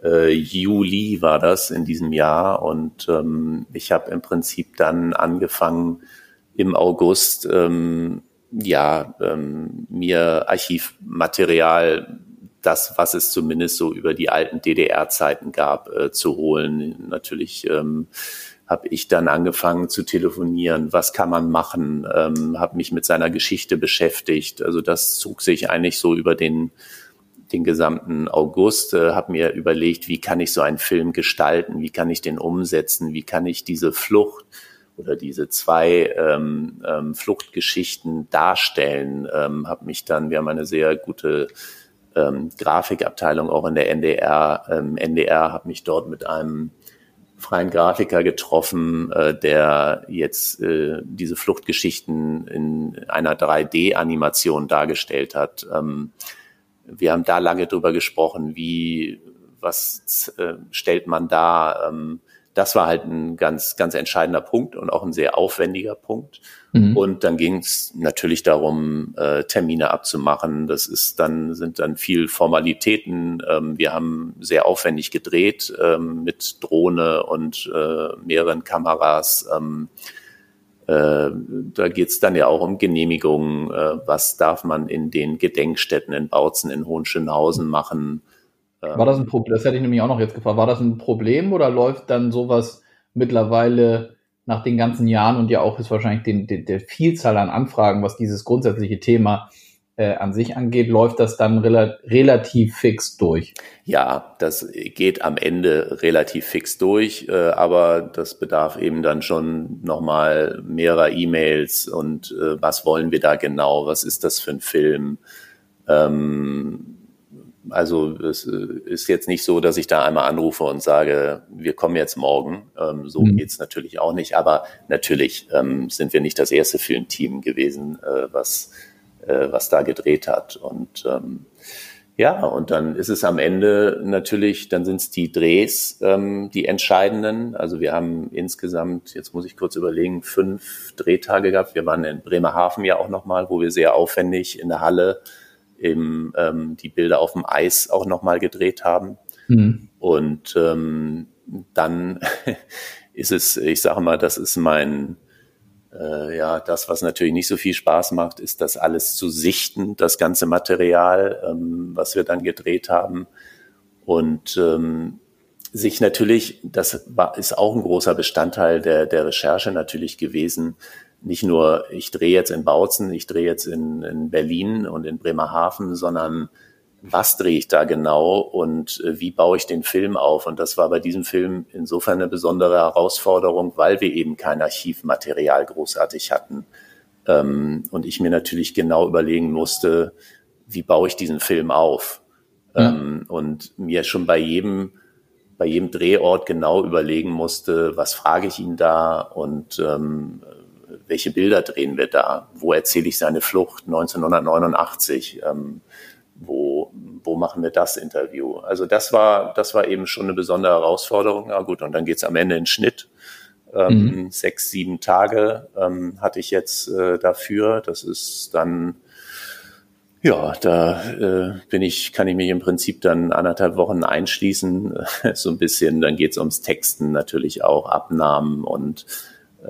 äh, Juli war das in diesem Jahr und ähm, ich habe im Prinzip dann angefangen im August ähm, ja ähm, mir Archivmaterial das, was es zumindest so über die alten DDR-Zeiten gab, äh, zu holen. Natürlich ähm, habe ich dann angefangen zu telefonieren, was kann man machen, ähm, habe mich mit seiner Geschichte beschäftigt. Also das zog sich eigentlich so über den, den gesamten August, äh, habe mir überlegt, wie kann ich so einen Film gestalten, wie kann ich den umsetzen, wie kann ich diese Flucht oder diese zwei ähm, ähm, Fluchtgeschichten darstellen. Ähm, habe mich dann, wir haben eine sehr gute ähm, Grafikabteilung auch in der NDR, ähm, NDR, habe mich dort mit einem freien Grafiker getroffen, äh, der jetzt äh, diese Fluchtgeschichten in einer 3D-Animation dargestellt hat. Ähm, wir haben da lange drüber gesprochen, wie, was äh, stellt man da? Ähm, das war halt ein ganz, ganz entscheidender Punkt und auch ein sehr aufwendiger Punkt. Mhm. Und dann ging es natürlich darum, äh, Termine abzumachen. Das ist dann, sind dann viel Formalitäten. Ähm, wir haben sehr aufwendig gedreht ähm, mit Drohne und äh, mehreren Kameras. Ähm, äh, da geht es dann ja auch um Genehmigungen. Äh, was darf man in den Gedenkstätten in Bautzen, in Hohenschönhausen machen? War das ein Problem? Das hätte ich nämlich auch noch jetzt gefragt. War das ein Problem oder läuft dann sowas mittlerweile nach den ganzen Jahren und ja auch ist wahrscheinlich den, den, der Vielzahl an Anfragen, was dieses grundsätzliche Thema äh, an sich angeht, läuft das dann rela relativ fix durch? Ja, das geht am Ende relativ fix durch, äh, aber das bedarf eben dann schon nochmal mehrerer E-Mails und äh, was wollen wir da genau? Was ist das für ein Film? Ähm, also es äh, ist jetzt nicht so, dass ich da einmal anrufe und sage, wir kommen jetzt morgen. Ähm, so mhm. geht's natürlich auch nicht. Aber natürlich ähm, sind wir nicht das erste Filmteam gewesen, äh, was, äh, was da gedreht hat. Und ähm, ja, und dann ist es am Ende natürlich, dann sind es die Drehs, ähm, die entscheidenden. Also wir haben insgesamt, jetzt muss ich kurz überlegen, fünf Drehtage gehabt. Wir waren in Bremerhaven ja auch nochmal, wo wir sehr aufwendig in der Halle eben ähm, die Bilder auf dem Eis auch nochmal gedreht haben. Mhm. Und ähm, dann ist es, ich sage mal, das ist mein, äh, ja, das, was natürlich nicht so viel Spaß macht, ist das alles zu sichten, das ganze Material, ähm, was wir dann gedreht haben. Und ähm, sich natürlich, das war, ist auch ein großer Bestandteil der, der Recherche natürlich gewesen, nicht nur, ich drehe jetzt in Bautzen, ich drehe jetzt in, in Berlin und in Bremerhaven, sondern was drehe ich da genau und äh, wie baue ich den Film auf? Und das war bei diesem Film insofern eine besondere Herausforderung, weil wir eben kein Archivmaterial großartig hatten. Ähm, und ich mir natürlich genau überlegen musste, wie baue ich diesen Film auf? Ähm, und mir schon bei jedem, bei jedem Drehort genau überlegen musste, was frage ich ihn da und ähm, welche Bilder drehen wir da? Wo erzähle ich seine Flucht 1989? Ähm, wo, wo machen wir das Interview? Also das war, das war eben schon eine besondere Herausforderung. Ja gut, und dann geht's am Ende in Schnitt. Ähm, mhm. Sechs, sieben Tage ähm, hatte ich jetzt äh, dafür. Das ist dann, ja, da äh, bin ich, kann ich mich im Prinzip dann anderthalb Wochen einschließen, so ein bisschen. Dann geht's ums Texten natürlich auch, Abnahmen und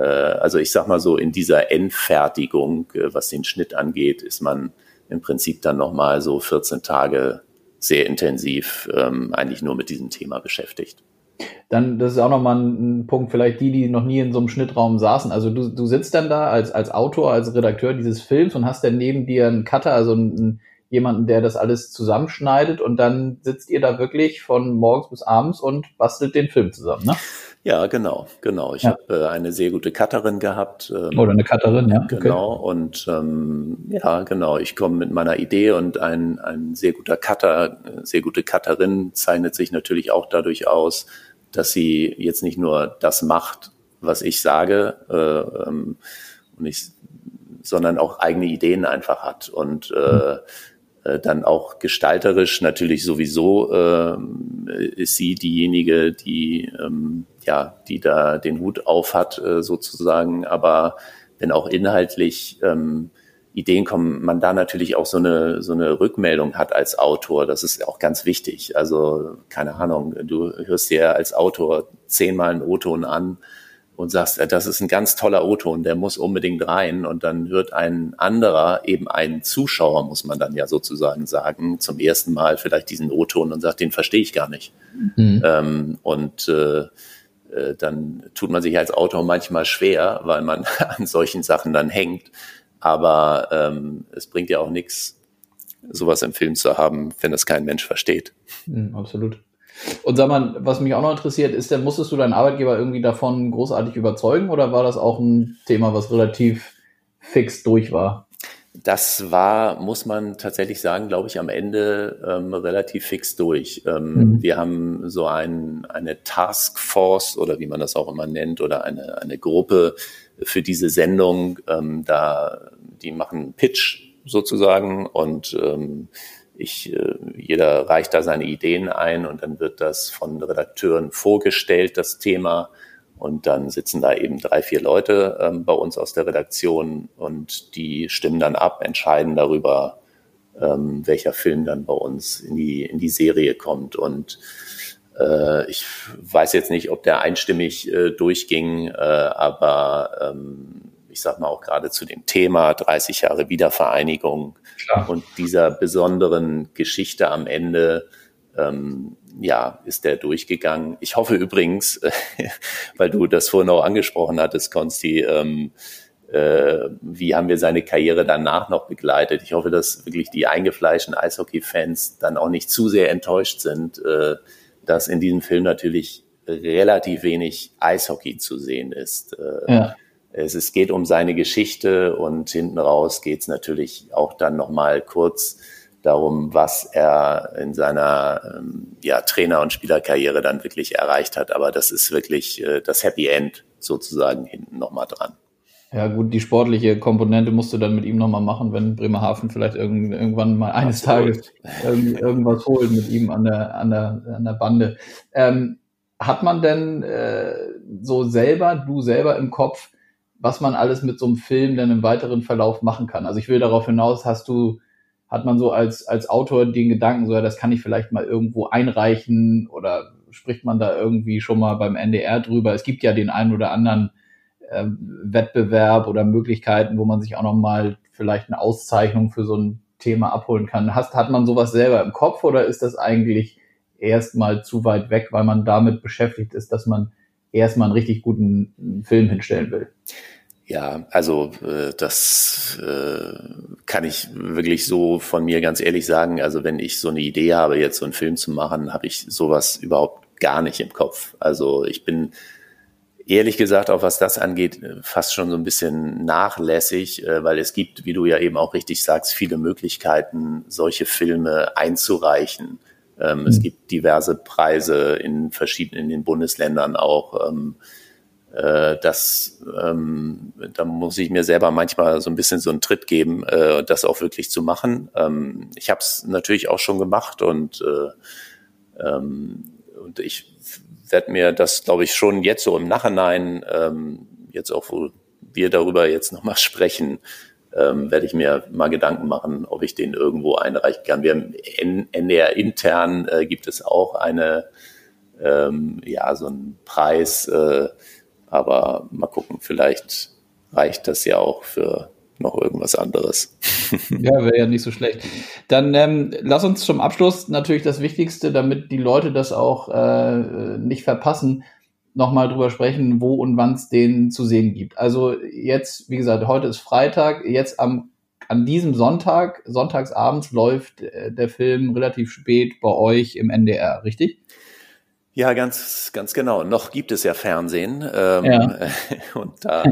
also ich sag mal so, in dieser Endfertigung, äh, was den Schnitt angeht, ist man im Prinzip dann nochmal so 14 Tage sehr intensiv ähm, eigentlich nur mit diesem Thema beschäftigt. Dann, das ist auch nochmal ein, Punkt, vielleicht die, die noch nie in so einem Schnittraum saßen. Also du, du sitzt dann da als, als Autor, als Redakteur dieses Films und hast dann neben dir einen Cutter, also einen, jemanden, der das alles zusammenschneidet und dann sitzt ihr da wirklich von morgens bis abends und bastelt den Film zusammen, ne? Ja, genau, genau. Ich ja. habe äh, eine sehr gute Cutterin gehabt. Ähm, Oder eine Cutterin, ja. Genau, okay. und ähm, ja, genau. Ich komme mit meiner Idee und ein, ein sehr guter Cutter, sehr gute Cutterin zeichnet sich natürlich auch dadurch aus, dass sie jetzt nicht nur das macht, was ich sage, äh, ähm, und ich, sondern auch eigene Ideen einfach hat und äh, mhm äh, dann auch gestalterisch natürlich sowieso äh, ist sie diejenige, die ähm, ja, die da den Hut auf hat, äh, sozusagen. Aber wenn auch inhaltlich ähm, Ideen kommen, man da natürlich auch so eine, so eine Rückmeldung hat als Autor. Das ist auch ganz wichtig. Also, keine Ahnung, du hörst dir als Autor zehnmal einen O-Ton an und sagst, das ist ein ganz toller O-Ton, der muss unbedingt rein. Und dann hört ein anderer, eben ein Zuschauer, muss man dann ja sozusagen sagen, zum ersten Mal vielleicht diesen O-Ton und sagt, den verstehe ich gar nicht. Mhm. Ähm, und äh, äh, dann tut man sich als Autor manchmal schwer, weil man an solchen Sachen dann hängt. Aber ähm, es bringt ja auch nichts, sowas im Film zu haben, wenn das kein Mensch versteht. Mhm, absolut. Und sag mal, was mich auch noch interessiert, ist, denn musstest du deinen Arbeitgeber irgendwie davon großartig überzeugen oder war das auch ein Thema, was relativ fix durch war? Das war, muss man tatsächlich sagen, glaube ich, am Ende ähm, relativ fix durch. Ähm, mhm. Wir haben so ein, eine Taskforce oder wie man das auch immer nennt oder eine, eine Gruppe für diese Sendung. Ähm, da, die machen Pitch sozusagen und ähm, ich, äh, jeder reicht da seine Ideen ein und dann wird das von Redakteuren vorgestellt, das Thema. Und dann sitzen da eben drei, vier Leute ähm, bei uns aus der Redaktion und die stimmen dann ab, entscheiden darüber, ähm, welcher Film dann bei uns in die, in die Serie kommt. Und äh, ich weiß jetzt nicht, ob der einstimmig äh, durchging, äh, aber ähm, ich sag mal auch gerade zu dem Thema 30 Jahre Wiedervereinigung Klar. und dieser besonderen Geschichte am Ende, ähm, ja, ist der durchgegangen. Ich hoffe übrigens, weil du das vorhin auch angesprochen hattest, Konsti, ähm, äh, wie haben wir seine Karriere danach noch begleitet? Ich hoffe, dass wirklich die eingefleischten Eishockey-Fans dann auch nicht zu sehr enttäuscht sind, äh, dass in diesem Film natürlich relativ wenig Eishockey zu sehen ist. Äh, ja. Es, es geht um seine Geschichte und hinten raus geht es natürlich auch dann nochmal kurz darum, was er in seiner ähm, ja, Trainer- und Spielerkarriere dann wirklich erreicht hat. Aber das ist wirklich äh, das Happy End sozusagen hinten nochmal dran. Ja gut, die sportliche Komponente musst du dann mit ihm nochmal machen, wenn Bremerhaven vielleicht irgend, irgendwann mal eines Absolut. Tages irgend, irgendwas holt mit ihm an der, an der, an der Bande. Ähm, hat man denn äh, so selber, du selber im Kopf, was man alles mit so einem Film dann im weiteren Verlauf machen kann. Also ich will darauf hinaus, hast du, hat man so als, als Autor den Gedanken, so ja, das kann ich vielleicht mal irgendwo einreichen oder spricht man da irgendwie schon mal beim NDR drüber? Es gibt ja den einen oder anderen äh, Wettbewerb oder Möglichkeiten, wo man sich auch noch mal vielleicht eine Auszeichnung für so ein Thema abholen kann. Hast, hat man sowas selber im Kopf oder ist das eigentlich erstmal zu weit weg, weil man damit beschäftigt ist, dass man erstmal einen richtig guten Film hinstellen will. Ja, also äh, das äh, kann ich wirklich so von mir ganz ehrlich sagen. Also wenn ich so eine Idee habe, jetzt so einen Film zu machen, habe ich sowas überhaupt gar nicht im Kopf. Also ich bin ehrlich gesagt, auch was das angeht, fast schon so ein bisschen nachlässig, äh, weil es gibt, wie du ja eben auch richtig sagst, viele Möglichkeiten, solche Filme einzureichen. Ähm, mhm. Es gibt diverse Preise in verschiedenen in den Bundesländern auch. Ähm, äh, das, ähm, da muss ich mir selber manchmal so ein bisschen so einen Tritt geben, äh, das auch wirklich zu machen. Ähm, ich habe es natürlich auch schon gemacht und, äh, ähm, und ich werde mir das, glaube ich, schon jetzt so im Nachhinein, ähm, jetzt auch, wo wir darüber jetzt nochmal sprechen, ähm, werde ich mir mal Gedanken machen, ob ich den irgendwo einreichen kann. Wir haben NDR intern äh, gibt es auch eine, ähm, ja, so einen Preis, äh, aber mal gucken, vielleicht reicht das ja auch für noch irgendwas anderes. ja, wäre ja nicht so schlecht. Dann ähm, lass uns zum Abschluss natürlich das Wichtigste, damit die Leute das auch äh, nicht verpassen, nochmal drüber sprechen, wo und wann es den zu sehen gibt. Also jetzt, wie gesagt, heute ist Freitag, jetzt am an diesem Sonntag, sonntagsabends läuft äh, der Film relativ spät bei euch im NDR, richtig? Ja, ganz, ganz genau. Noch gibt es ja Fernsehen ähm, ja. und da,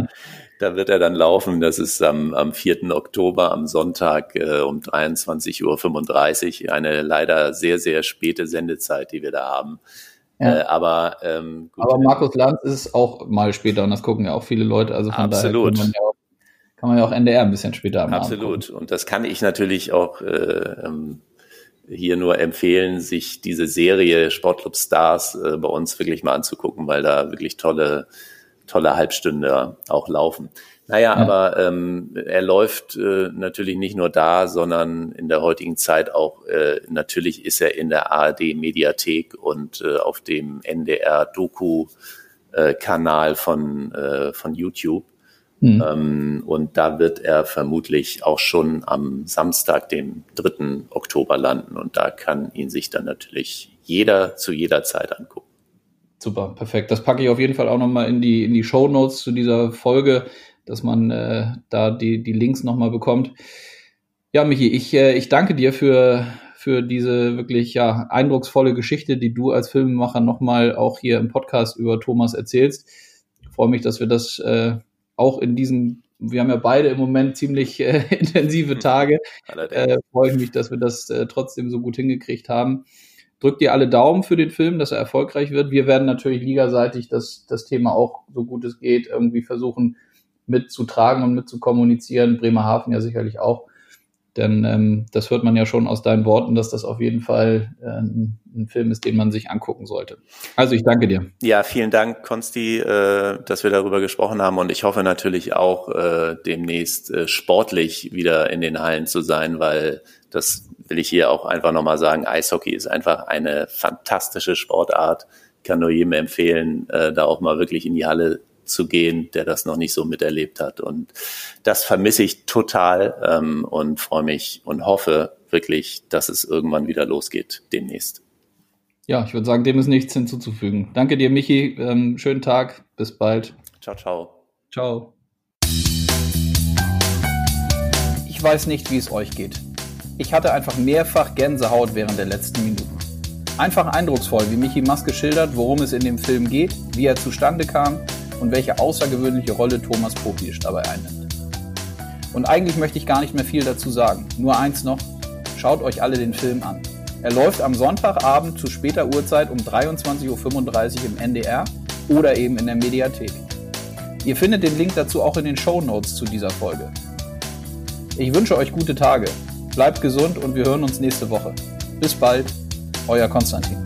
da wird er dann laufen. Das ist am, am 4. Oktober, am Sonntag äh, um 23.35 Uhr. Eine leider sehr, sehr späte Sendezeit, die wir da haben. Ja. Äh, aber ähm, gut. aber Markus Lanz ist auch mal später und das gucken ja auch viele Leute. Also von Absolut. daher kann man, ja auch, kann man ja auch NDR ein bisschen später am Absolut. Und das kann ich natürlich auch äh, ähm, hier nur empfehlen, sich diese Serie Sportclub Stars äh, bei uns wirklich mal anzugucken, weil da wirklich tolle, tolle Halbstünder auch laufen. Naja, ja. aber ähm, er läuft äh, natürlich nicht nur da, sondern in der heutigen Zeit auch, äh, natürlich ist er in der ARD-Mediathek und äh, auf dem NDR-Doku-Kanal von, äh, von YouTube. Mhm. Ähm, und da wird er vermutlich auch schon am Samstag, dem 3. Oktober landen. Und da kann ihn sich dann natürlich jeder zu jeder Zeit angucken. Super, perfekt. Das packe ich auf jeden Fall auch nochmal in die, in die Show Notes zu dieser Folge, dass man äh, da die, die Links nochmal bekommt. Ja, Michi, ich, äh, ich danke dir für, für diese wirklich ja, eindrucksvolle Geschichte, die du als Filmemacher nochmal auch hier im Podcast über Thomas erzählst. Ich freue mich, dass wir das äh, auch in diesen, wir haben ja beide im Moment ziemlich äh, intensive. Tage. Äh, freue ich mich, dass wir das äh, trotzdem so gut hingekriegt haben. Drückt dir alle Daumen für den Film, dass er erfolgreich wird. Wir werden natürlich ligaseitig das, das Thema auch, so gut es geht, irgendwie versuchen mitzutragen und mitzukommunizieren. Bremerhaven ja sicherlich auch. Denn ähm, das hört man ja schon aus deinen Worten, dass das auf jeden Fall äh, ein, Film ist, den man sich angucken sollte. Also ich danke dir. Ja, vielen Dank, Konsti, äh, dass wir darüber gesprochen haben. Und ich hoffe natürlich auch äh, demnächst äh, sportlich wieder in den Hallen zu sein, weil das will ich hier auch einfach nochmal sagen. Eishockey ist einfach eine fantastische Sportart. Ich kann nur jedem empfehlen, äh, da auch mal wirklich in die Halle zu gehen, der das noch nicht so miterlebt hat. Und das vermisse ich total ähm, und freue mich und hoffe wirklich, dass es irgendwann wieder losgeht demnächst. Ja, ich würde sagen, dem ist nichts hinzuzufügen. Danke dir, Michi. Ähm, schönen Tag. Bis bald. Ciao, ciao. Ciao. Ich weiß nicht, wie es euch geht. Ich hatte einfach mehrfach Gänsehaut während der letzten Minuten. Einfach eindrucksvoll, wie Michi Maske schildert, worum es in dem Film geht, wie er zustande kam und welche außergewöhnliche Rolle Thomas Popisch dabei einnimmt. Und eigentlich möchte ich gar nicht mehr viel dazu sagen. Nur eins noch, schaut euch alle den Film an. Er läuft am Sonntagabend zu später Uhrzeit um 23.35 Uhr im NDR oder eben in der Mediathek. Ihr findet den Link dazu auch in den Show Notes zu dieser Folge. Ich wünsche euch gute Tage, bleibt gesund und wir hören uns nächste Woche. Bis bald, euer Konstantin.